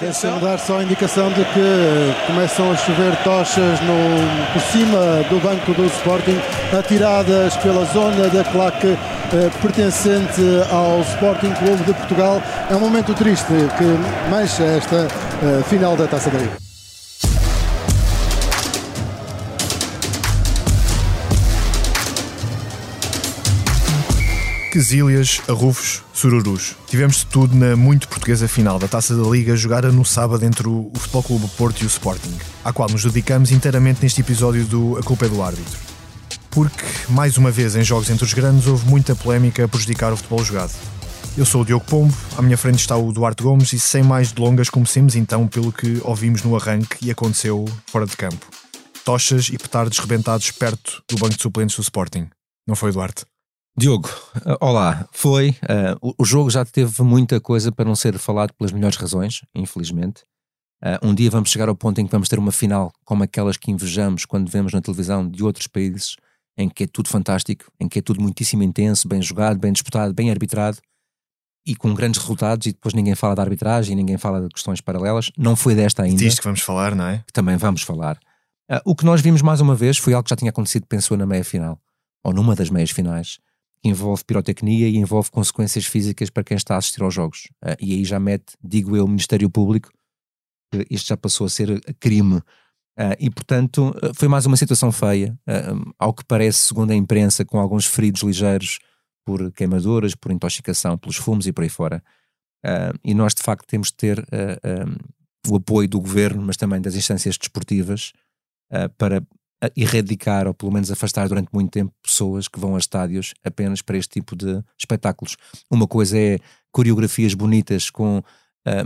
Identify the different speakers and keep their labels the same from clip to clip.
Speaker 1: Deixa-me dar só a indicação de que começam a chover tochas no, por cima do banco do Sporting, atiradas pela zona da claque eh, pertencente ao Sporting Clube de Portugal. É um momento triste que mancha esta eh, final da Taça da Liga.
Speaker 2: Quesílias, arrufos, sururus. Tivemos de tudo na muito portuguesa final da Taça da Liga jogada no sábado entre o Futebol Clube Porto e o Sporting, à qual nos dedicamos inteiramente neste episódio do A Culpa é do Árbitro. Porque, mais uma vez, em jogos entre os grandes, houve muita polémica a prejudicar o futebol jogado. Eu sou o Diogo Pombo, à minha frente está o Duarte Gomes e sem mais delongas comecemos então pelo que ouvimos no arranque e aconteceu fora de campo. Tochas e petardos rebentados perto do banco de suplentes do Sporting. Não foi, Duarte?
Speaker 3: Diogo, uh, olá. Foi. Uh, o, jogo já teve muita coisa para não ser falado pelas melhores razões, infelizmente. Uh, um dia vamos chegar ao ponto em que vamos ter uma final como aquelas que invejamos quando vemos na televisão de outros países, em que é tudo fantástico, em que é tudo muitíssimo intenso, bem jogado, bem disputado, bem arbitrado e com grandes resultados. E depois ninguém fala da arbitragem, ninguém fala de questões paralelas. Não foi desta ainda.
Speaker 2: Disto que vamos falar, não é?
Speaker 3: Que também vamos falar. o que nós vimos mais uma vez foi algo que já tinha acontecido, pensou, na meia final, ou numa das meias finais que envolve pirotecnia e envolve consequências físicas para quem está a assistir aos jogos. Uh, e aí já mete, digo eu, o Ministério Público, que isto já passou a ser crime. Uh, e portanto foi mais uma situação feia, uh, ao que parece, segundo a imprensa, com alguns feridos ligeiros por queimaduras, por intoxicação, pelos fumos e por aí fora. e nós de facto temos de ter um, o apoio do governo, mas também das instâncias desportivas, para erradicar ou pelo menos afastar durante muito tempo pessoas que vão a estádios apenas para este tipo de espetáculos. Uma coisa é coreografias bonitas com uh,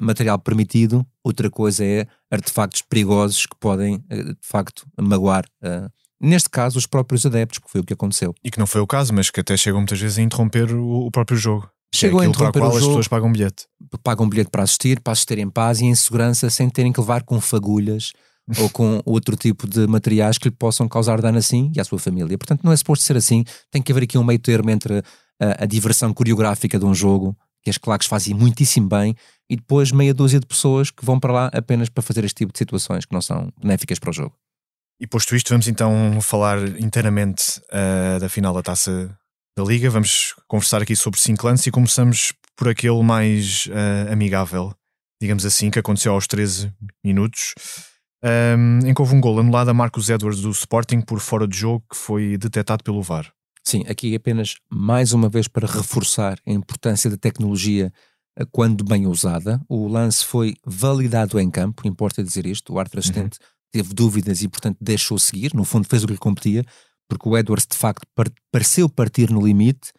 Speaker 3: material permitido, outra coisa é artefactos perigosos que podem uh, de facto magoar. Uh, neste caso, os próprios adeptos, porque foi o que aconteceu.
Speaker 2: E que não foi o caso, mas que até chegam muitas vezes a interromper o, o próprio jogo.
Speaker 3: Chegou é a interromper
Speaker 2: para o qual
Speaker 3: o jogo,
Speaker 2: as pessoas pagam bilhete.
Speaker 3: Pagam bilhete para assistir, para assistir em paz e em segurança, sem terem que levar com fagulhas ou com outro tipo de materiais que lhe possam causar dano assim e à sua família. Portanto, não é suposto ser assim. Tem que haver aqui um meio termo entre a, a diversão coreográfica de um jogo, que as claques fazem muitíssimo bem, e depois meia dúzia de pessoas que vão para lá apenas para fazer este tipo de situações que não são benéficas para o jogo.
Speaker 2: E posto isto, vamos então falar inteiramente uh, da final da taça da Liga. Vamos conversar aqui sobre cinco lances e começamos por aquele mais uh, amigável, digamos assim, que aconteceu aos 13 minutos um, em que houve um gol anulado a Marcos Edwards do Sporting por fora de jogo que foi detectado pelo VAR.
Speaker 3: Sim, aqui apenas mais uma vez para reforçar a importância da tecnologia eh, quando bem usada. O lance foi validado em campo, importa dizer isto. O árbitro assistente uhum. teve dúvidas e, portanto, deixou seguir. No fundo, fez o que lhe competia, porque o Edwards de facto pareceu partir no limite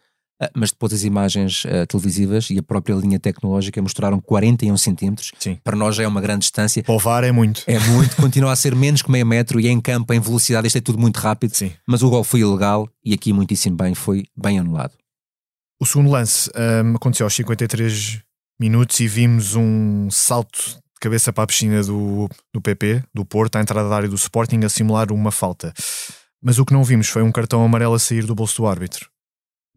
Speaker 3: mas depois as imagens uh, televisivas e a própria linha tecnológica mostraram 41 centímetros.
Speaker 2: Sim.
Speaker 3: Para nós já é uma grande distância.
Speaker 2: Para o VAR é muito.
Speaker 3: É muito, continua a ser menos que meio metro e em campo, em velocidade, isto é tudo muito rápido.
Speaker 2: Sim.
Speaker 3: Mas o gol foi ilegal e aqui muitíssimo bem, foi bem anulado.
Speaker 2: O segundo lance um, aconteceu aos 53 minutos e vimos um salto de cabeça para a piscina do, do PP, do Porto, à entrada da área do Sporting, a simular uma falta. Mas o que não vimos foi um cartão amarelo a sair do bolso do árbitro.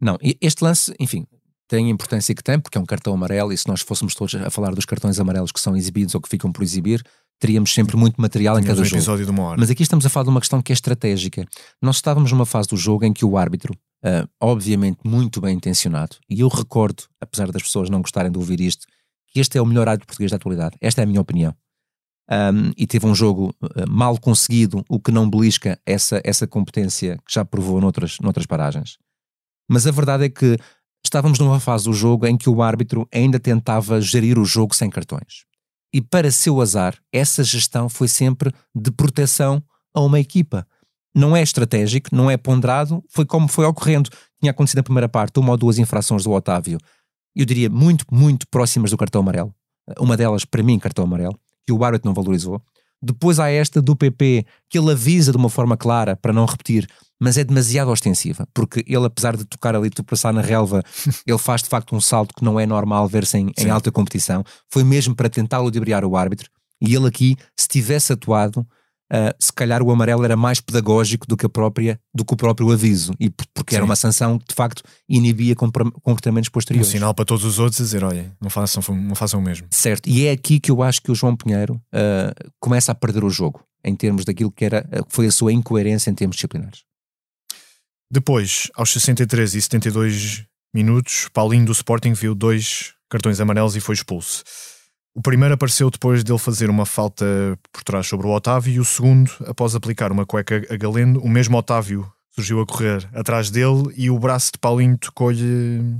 Speaker 3: Não, este lance, enfim, tem a importância que tem, porque é um cartão amarelo, e se nós fôssemos todos a falar dos cartões amarelos que são exibidos ou que ficam por exibir, teríamos sempre muito material em cada
Speaker 2: um
Speaker 3: jogo.
Speaker 2: episódio de uma hora.
Speaker 3: Mas aqui estamos a falar de uma questão que é estratégica. Nós estávamos numa fase do jogo em que o árbitro, uh, obviamente muito bem intencionado, e eu recordo, apesar das pessoas não gostarem de ouvir isto, que este é o melhor árbitro português da atualidade. Esta é a minha opinião. Um, e teve um jogo uh, mal conseguido, o que não belisca essa, essa competência que já provou noutras, noutras paragens. Mas a verdade é que estávamos numa fase do jogo em que o árbitro ainda tentava gerir o jogo sem cartões. E para seu azar, essa gestão foi sempre de proteção a uma equipa. Não é estratégico, não é ponderado, foi como foi ocorrendo. Tinha acontecido na primeira parte uma ou duas infrações do Otávio, eu diria muito, muito próximas do cartão amarelo. Uma delas, para mim, cartão amarelo, que o árbitro não valorizou. Depois há esta do PP, que ele avisa de uma forma clara para não repetir, mas é demasiado ostensiva, porque ele, apesar de tocar ali, tu passar na relva, ele faz de facto um salto que não é normal ver-se em, em, alta competição. Foi mesmo para tentar ludibriar o árbitro, e ele aqui, se tivesse atuado, uh, se calhar o amarelo era mais pedagógico do que, a própria, do que o próprio aviso, e porque Sim. era uma sanção que de facto inibia comportamentos posteriores.
Speaker 2: Um sinal para todos os outros a dizer: olha, não façam, não façam o mesmo.
Speaker 3: Certo, e é aqui que eu acho que o João Pinheiro uh, começa a perder o jogo, em termos daquilo que era, uh, foi a sua incoerência em termos disciplinares.
Speaker 2: Depois, aos 63 e 72 minutos, Paulinho do Sporting viu dois cartões amarelos e foi expulso. O primeiro apareceu depois dele fazer uma falta por trás sobre o Otávio e o segundo, após aplicar uma cueca a Galeno, o mesmo Otávio surgiu a correr atrás dele e o braço de Paulinho tocou-lhe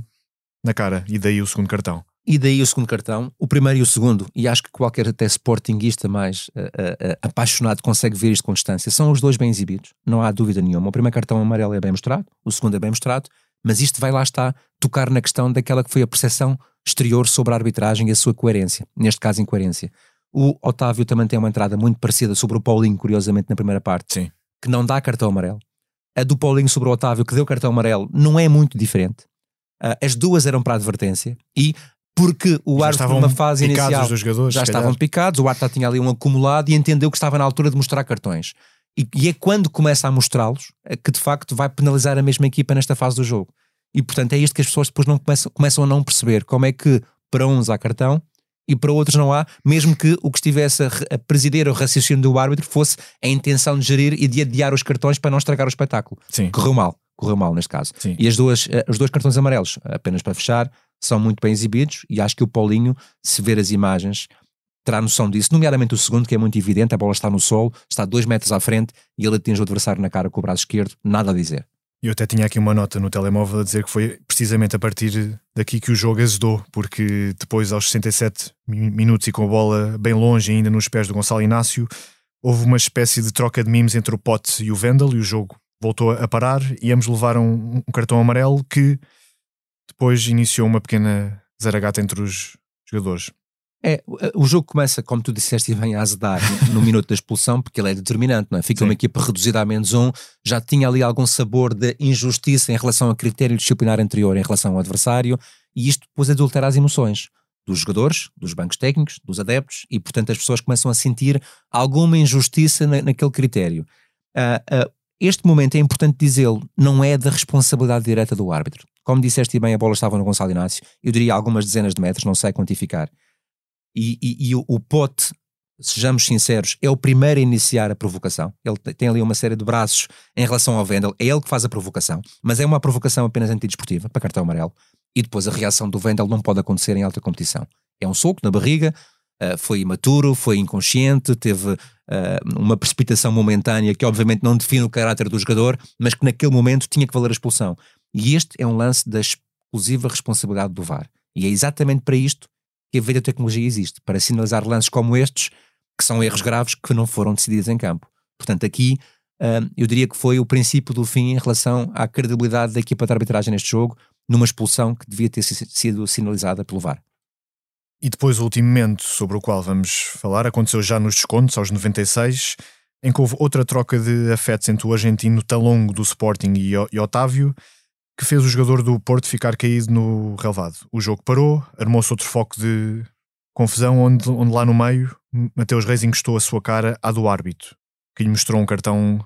Speaker 2: na cara e daí o segundo cartão.
Speaker 3: E daí o segundo cartão, o primeiro e o segundo, e acho que qualquer até sportinguista mais uh, uh, apaixonado consegue ver isto com distância. São os dois bem exibidos, não há dúvida nenhuma. O primeiro cartão amarelo é bem mostrado, o segundo é bem mostrado, mas isto vai lá estar tocar na questão daquela que foi a percepção exterior sobre a arbitragem e a sua coerência, neste caso incoerência. O Otávio também tem uma entrada muito parecida sobre o Paulinho, curiosamente, na primeira parte,
Speaker 2: Sim.
Speaker 3: que não dá cartão amarelo. A do Paulinho sobre o Otávio, que deu cartão amarelo, não é muito diferente. Uh, as duas eram para advertência e porque o árbitro numa fase inicial já estavam picados, o árbitro tinha ali um acumulado e entendeu que estava na altura de mostrar cartões. E, e é quando começa a mostrá-los é que de facto vai penalizar a mesma equipa nesta fase do jogo. E portanto é isto que as pessoas depois não começam, começam a não perceber como é que para uns há cartão e para outros não há, mesmo que o que estivesse a, presidir o raciocínio do árbitro fosse a intenção de gerir e de adiar os cartões para não estragar o espetáculo.
Speaker 2: Sim.
Speaker 3: Correu mal, correu mal neste caso.
Speaker 2: Sim.
Speaker 3: E as duas, eh, os dois cartões amarelos, apenas para fechar, são muito bem exibidos e acho que o Paulinho, se ver as imagens, terá noção disso, nomeadamente o segundo, que é muito evidente, a bola está no solo, está dois metros à frente e ele atinge o adversário na cara com o braço esquerdo, nada a dizer.
Speaker 2: Eu até tinha aqui uma nota no telemóvel a dizer que foi precisamente a partir daqui que o jogo azedou, porque depois, aos 67 minutos e com a bola bem longe, ainda nos pés do Gonçalo Inácio, houve uma espécie de troca de mimos entre o Pote e o Vendel e o jogo voltou a parar e ambos levaram um cartão amarelo que depois iniciou uma pequena zaragata entre os jogadores.
Speaker 3: É, o jogo começa, como tu disseste, e vem a azedar no minuto da expulsão, porque ele é determinante, não é? Fica Sim. uma equipa reduzida a menos um, já tinha ali algum sabor de injustiça em relação ao critério disciplinar anterior em relação ao adversário, e isto depois adultera as emoções dos jogadores, dos bancos técnicos, dos adeptos, e portanto as pessoas começam a sentir alguma injustiça na, naquele critério. Uh, uh, este momento é importante dizê-lo, não é da responsabilidade direta do árbitro. Como disseste bem, a bola estava no Gonçalo Inácio, eu diria algumas dezenas de metros, não sei quantificar e, e, e o, o, Pote, sejamos sinceros, é o primeiro a iniciar a provocação. Ele tem ali uma série de braços em relação ao Vendel, é ele que faz a provocação, mas é uma provocação apenas antidesportiva, para cartão amarelo. E depois a reação do Vendel não pode acontecer em alta competição. É um soco na barriga, uh, foi imaturo, foi inconsciente, teve uh, uma precipitação momentânea que obviamente não define o caráter do jogador, mas que naquele momento tinha que valer a expulsão. E este é um lance da exclusiva responsabilidade do VAR. E é exatamente para isto que a videotecnologia existe para sinalizar lances como estes, que são erros graves que não foram decididos em campo. Portanto, aqui uh, eu diria que foi o princípio do fim em relação à credibilidade da equipa de arbitragem neste jogo, numa expulsão que devia ter sido sinalizada pelo VAR.
Speaker 2: E depois o último momento sobre o qual vamos falar aconteceu já nos descontos, aos 96, em que houve outra troca de afetos entre o argentino Talongo do Sporting e Otávio, que fez o jogador do Porto ficar caído no relevado. O jogo parou, armou-se outro foco de confusão, onde, onde lá no meio Mateus Reis encostou a sua cara à do árbitro, que lhe mostrou um cartão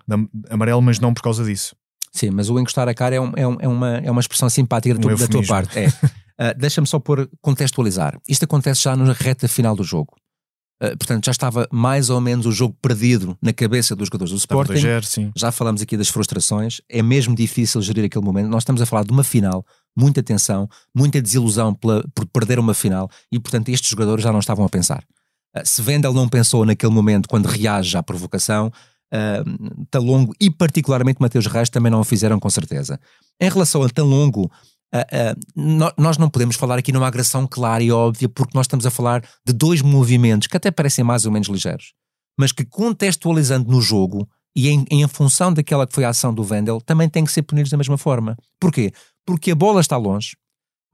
Speaker 2: amarelo, mas não por causa disso.
Speaker 3: Sim, mas o encostar a cara é, um, é, um, é uma, é uma expressão simpática um da tua parte. É. Uh, Deixa-me só por contextualizar. Isto acontece já na reta final do jogo. Uh, portanto, já estava mais ou menos o jogo perdido na cabeça dos jogadores do Sporting.
Speaker 2: sim.
Speaker 3: Já falamos aqui das frustrações. É mesmo difícil gerir aquele momento. Nós estamos a falar de uma final, muita tensão, muita desilusão pela, por perder uma final e, portanto, estes jogadores já não estavam a pensar. Uh, se Vendel não pensou naquele momento quando reage à provocação, uh, Talongo e particularmente Mateus Reis também não o fizeram com certeza. Em relação a Talongo, Uh, uh, nós não podemos falar aqui numa agressão clara e óbvia, porque nós estamos a falar de dois movimentos que até parecem mais ou menos ligeiros, mas que contextualizando no jogo e em, em função daquela que foi a ação do Vendel, também têm que ser punidos da mesma forma. Porquê? Porque a bola está longe.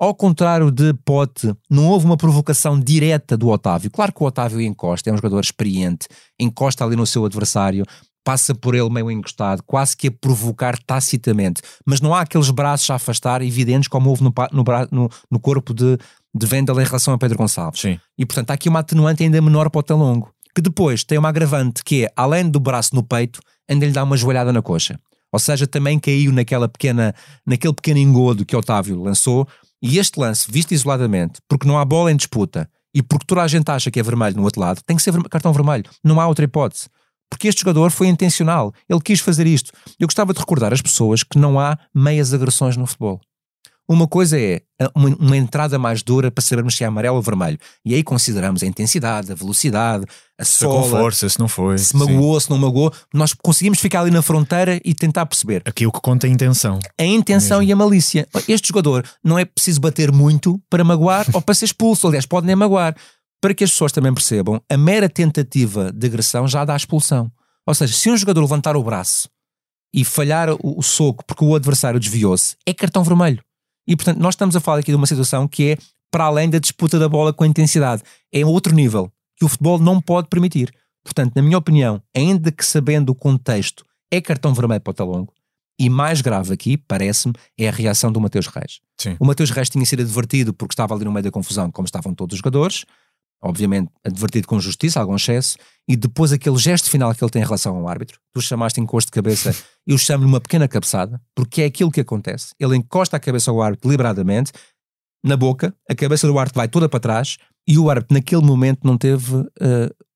Speaker 3: Ao contrário de Pote, não houve uma provocação direta do Otávio. Claro que o Otávio encosta, é um jogador experiente, encosta ali no seu adversário, passa por ele meio encostado, quase que a provocar tacitamente. Mas não há aqueles braços a afastar evidentes como houve no, no, no, no corpo de, de Vendel em relação a Pedro Gonçalves.
Speaker 2: Sim.
Speaker 3: E portanto há aqui uma atenuante ainda menor para o Talongo. que depois tem uma agravante que é, além do braço no peito, ainda lhe dá uma joelhada na coxa. Ou seja, também caiu naquela pequena, naquele pequeno engodo que Otávio lançou. E este lance, visto isoladamente, porque não há bola em disputa e porque toda a gente acha que é vermelho no outro lado, tem que ser cartão vermelho. Não há outra hipótese. Porque este jogador foi intencional. Ele quis fazer isto. Eu gostava de recordar às pessoas que não há meias agressões no futebol. Uma coisa é uma, uma, entrada mais dura para sabermos se é amarelo ou vermelho. E aí consideramos a intensidade, a velocidade, a se sola.
Speaker 2: com força, se não foi.
Speaker 3: Se magoou, sim. se não magoou. Nós conseguimos ficar ali na fronteira e tentar perceber.
Speaker 2: Aqui o que conta é a intenção.
Speaker 3: A intenção mesmo. e a malícia. Este jogador não é preciso bater muito para magoar ou para ser expulso. Aliás, pode nem magoar. Para que as pessoas também percebam, a mera tentativa de agressão já dá expulsão. Ou seja, se um jogador levantar o braço e falhar o, o soco porque o adversário desviou-se, é cartão vermelho. E portanto, nós estamos a falar aqui de uma situação que é para além da disputa da bola com a intensidade. É outro nível que o futebol não pode permitir. Portanto, na minha opinião, ainda que sabendo o contexto, é cartão vermelho para o Talongo. E mais grave aqui, parece-me, é a reação do Mateus Reis.
Speaker 2: Sim.
Speaker 3: O Mateus Reis tinha sido advertido porque estava ali no meio da confusão, como estavam todos os jogadores, obviamente advertido com justiça, algum excesso, e depois aquele gesto final que ele tem em relação ao árbitro, tu chamaste encosto de cabeça, eu chamo-lhe uma pequena cabeçada, porque é aquilo que acontece. Ele encosta a cabeça ao árbitro deliberadamente, na boca, a cabeça do árbitro vai toda para trás, e o árbitro naquele momento não teve uh,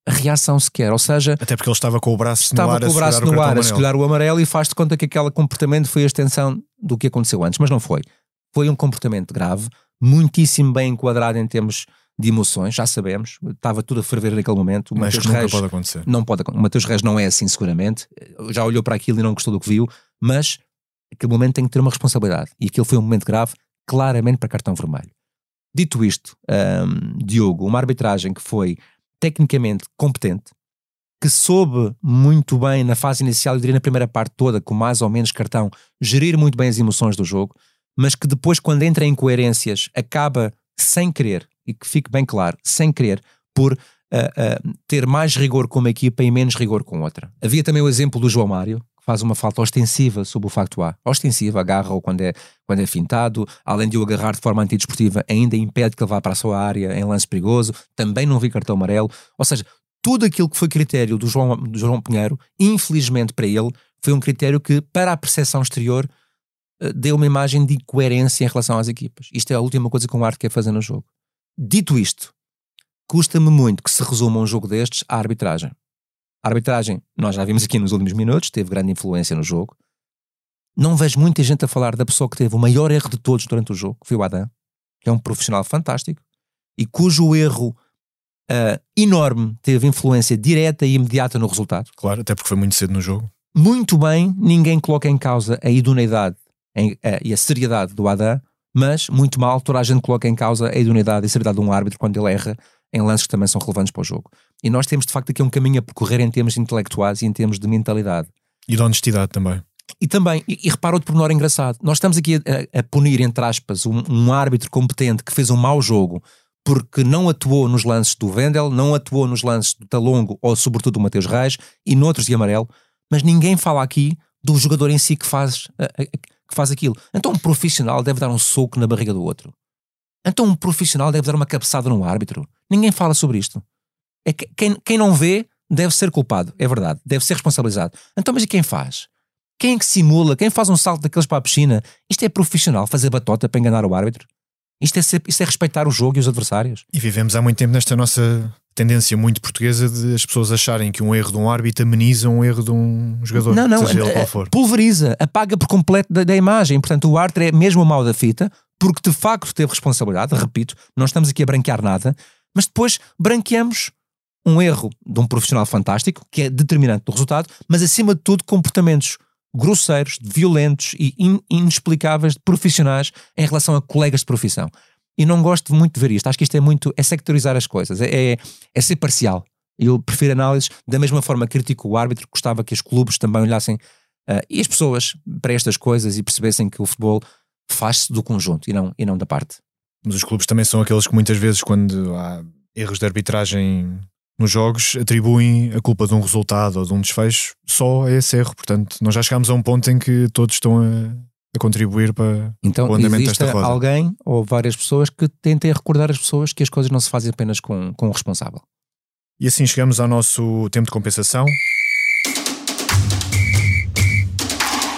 Speaker 3: reação sequer, ou seja...
Speaker 2: Até porque ele estava com o braço
Speaker 3: estava
Speaker 2: no ar
Speaker 3: com o braço no ar a escolher o amarelo e faz-te conta que aquele comportamento foi a extensão do que aconteceu antes, mas não foi. Foi um comportamento grave, muitíssimo bem enquadrado em termos de emoções, já sabemos, estava tudo a ferver naquele momento.
Speaker 2: O Mas Mateus nunca Reis, pode acontecer.
Speaker 3: Não pode, o Mateus Reis não é assim seguramente, já olhou para aquilo e não gostou do que viu, mas aquele momento tem que ter uma responsabilidade. E aquilo foi um momento grave, claramente para cartão vermelho. Dito isto, um, Diogo, uma arbitragem que foi tecnicamente competente, que soube muito bem na fase inicial, eu diria na primeira parte toda, com mais ou menos cartão, gerir muito bem as emoções do jogo, mas que depois, quando entra em coerências, acaba sem querer, e que fique bem claro, sem querer, por uh, uh, ter mais rigor com uma equipa e menos rigor com outra. Havia também o exemplo do João Mário, que faz uma falta ostensiva sobre o facto A. Ostensiva, agarra-o quando é, quando é fintado, além de o agarrar de forma antidesportiva, ainda impede que ele vá para a sua área em lance perigoso, também não vi cartão amarelo. Ou seja, tudo aquilo que foi critério do João, do João Pinheiro, infelizmente para ele, foi um critério que, para a percepção exterior, uh, deu uma imagem de incoerência em relação às equipas. Isto é a última coisa que um arte quer fazer no jogo. Dito isto, custa-me muito que se resuma um jogo destes à arbitragem. A arbitragem, nós já vimos aqui nos últimos minutos, teve grande influência no jogo. Não vejo muita gente a falar da pessoa que teve o maior erro de todos durante o jogo, que foi o Adam, que é um profissional fantástico e cujo erro uh, enorme teve influência direta e imediata no resultado.
Speaker 2: Claro, até porque foi muito cedo no jogo.
Speaker 3: Muito bem, ninguém coloca em causa a idoneidade em, uh, e a seriedade do Adam, mas muito mal toda a gente coloca em causa a idoneidade e a seriedade de um árbitro quando ele erra em lances que também são relevantes para o jogo. E nós temos de facto aqui um caminho a percorrer em termos intelectuais e em termos de mentalidade.
Speaker 2: E de honestidade também.
Speaker 3: E também, e, e repara outro pormenor engraçado, nós estamos aqui a, a punir, entre aspas, um, um árbitro competente que fez um mau jogo porque não atuou nos lances do Vendel, não atuou nos lances do Talongo ou sobretudo do Mateus Reis e noutros de amarelo, mas ninguém fala aqui do jogador em si que faz que faz aquilo. Então um profissional deve dar um soco na barriga do outro. Então um profissional deve dar uma cabeçada no árbitro. Ninguém fala sobre isto. É que, quem, quem não vê deve ser culpado, é verdade, deve ser responsabilizado. Então, mas e quem faz? Quem é que simula? Quem faz um salto daqueles para a piscina? Isto é profissional, fazer batota para enganar o árbitro? Isto é, ser, isto é respeitar o jogo e os adversários.
Speaker 2: E vivemos há muito tempo nesta nossa tendência muito portuguesa de as pessoas acharem que um erro de um árbitro ameniza um erro de um jogador.
Speaker 3: Não, não,
Speaker 2: seja ele
Speaker 3: qual for. pulveriza, apaga por completo da, da, imagem. Portanto, o árbitro é mesmo o mal da fita, porque de facto teve responsabilidade, repito, não estamos aqui a branquear nada, mas depois branqueamos um erro de um profissional fantástico, que é determinante do resultado, mas acima de tudo comportamentos grosseiros, violentos e in, inexplicáveis de profissionais em relação a colegas de profissão. E não gosto muito de ver isto. Acho que isto é muito. é sectorizar as coisas, é, é, é ser parcial. Eu prefiro análises, da mesma forma critico o árbitro, gostava que os clubes também olhassem uh, e as pessoas para estas coisas e percebessem que o futebol faz-se do conjunto e não, e não da parte.
Speaker 2: Mas os clubes também são aqueles que muitas vezes, quando há erros de arbitragem nos jogos, atribuem a culpa de um resultado ou de um desfecho só a esse erro. Portanto, nós já chegámos a um ponto em que todos estão a, a contribuir para
Speaker 3: então,
Speaker 2: o andamento desta roda.
Speaker 3: alguém ou várias pessoas que tentem recordar as pessoas que as coisas não se fazem apenas com, com o responsável.
Speaker 2: E assim chegamos ao nosso tempo de compensação.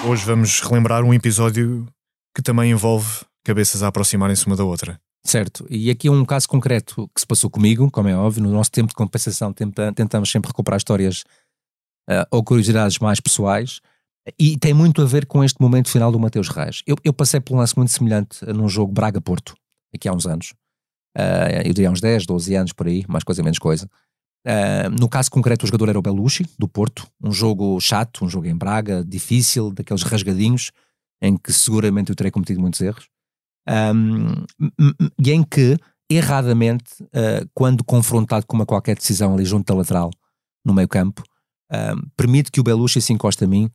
Speaker 2: Hoje vamos relembrar um episódio que também envolve cabeças a aproximarem-se uma da outra.
Speaker 3: Certo, e aqui é um caso concreto que se passou comigo, como é óbvio, no nosso tempo de compensação tenta, tentamos sempre recuperar histórias uh, ou curiosidades mais pessoais e tem muito a ver com este momento final do Mateus Reis. Eu, eu passei por um lance muito semelhante num jogo Braga-Porto, aqui há uns anos, uh, eu diria uns 10, 12 anos por aí, mais coisa menos coisa. Uh, no caso concreto, o jogador era o Belushi, do Porto, um jogo chato, um jogo em Braga, difícil, daqueles rasgadinhos, em que seguramente eu terei cometido muitos erros um, e em que, erradamente, uh, quando confrontado com uma qualquer decisão ali junto da lateral, no meio campo, uh, permite que o Belushi se encoste a mim,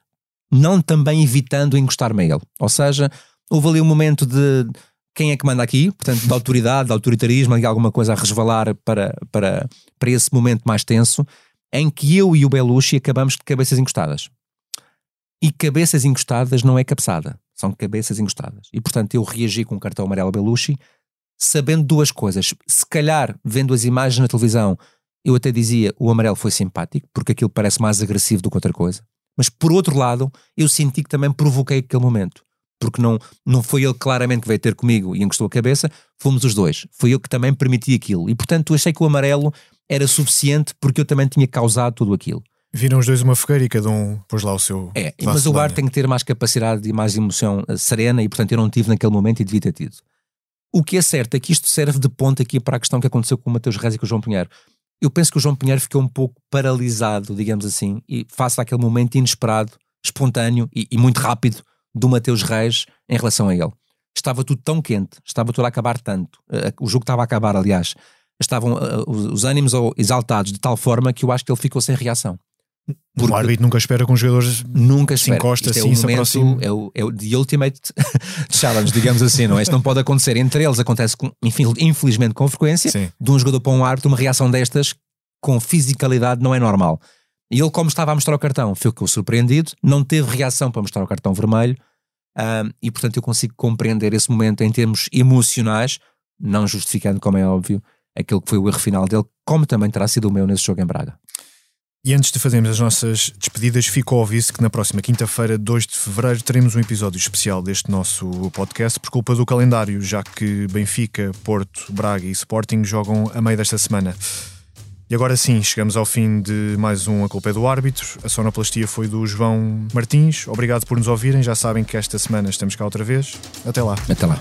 Speaker 3: não também evitando encostar-me a ele. Ou seja, houve ali um momento de quem é que manda aqui, portanto, da autoridade, de autoritarismo, de alguma coisa a resvalar para, para, para esse momento mais tenso, em que eu e o Belushi acabamos de cabeças encostadas. E cabeças encostadas não é cabeçada. São cabeças encostadas. E portanto eu reagi com o cartão amarelo Belushi, sabendo duas coisas. Se calhar, vendo as imagens na televisão, eu até dizia o amarelo foi simpático, porque aquilo parece mais agressivo do que outra coisa. Mas por outro lado, eu senti que também provoquei aquele momento. Porque não, não foi ele claramente que veio ter comigo e encostou a cabeça, fomos os dois. Foi eu que também permiti aquilo. E portanto, eu achei que o amarelo era suficiente porque eu também tinha causado tudo aquilo.
Speaker 2: Viram os dois uma fogueira e cada um pôs lá o seu.
Speaker 3: É, mas o bar tem que ter mais capacidade e mais emoção eh, serena e, portanto, eu não tive naquele momento e devia ter tido. O que é certo é que isto serve de ponto aqui para a questão que aconteceu com o Mateus Reis e com o João Pinheiro. Eu penso que o João Pinheiro ficou um pouco paralisado, digamos assim, e face àquele momento inesperado, espontâneo e, e muito rápido do Mateus Reis em relação a ele. Estava tudo tão quente, estava tudo a acabar tanto. Eh, o jogo estava a acabar, aliás. Estavam uh, os ânimos exaltados de tal forma que eu acho que ele ficou sem reação.
Speaker 2: Porque o árbitro nunca espera que os jogadores nunca se encosta
Speaker 3: assim, é
Speaker 2: se.
Speaker 3: É o, é o The Ultimate Challenge, digamos assim, não é? Isto não pode acontecer. Entre eles acontece, com, infelizmente, com frequência, Sim. de um jogador para um árbitro, uma reação destas com fisicalidade não é normal. E ele, como estava a mostrar o cartão, ficou surpreendido, não teve reação para mostrar o cartão vermelho, um, e portanto eu consigo compreender esse momento em termos emocionais, não justificando, como é óbvio, aquele que foi o erro final dele, como também terá sido o meu nesse jogo em Braga.
Speaker 2: E antes de fazermos as nossas despedidas, ficou óbvio que na próxima quinta-feira, 2 de fevereiro, teremos um episódio especial deste nosso podcast por culpa do calendário, já que Benfica, Porto, Braga e Sporting jogam a meio desta semana. E agora sim, chegamos ao fim de mais um A Culpa é do Árbitro. A sonoplastia foi do João Martins. Obrigado por nos ouvirem. Já sabem que esta semana estamos cá outra vez. Até lá.
Speaker 3: Até lá.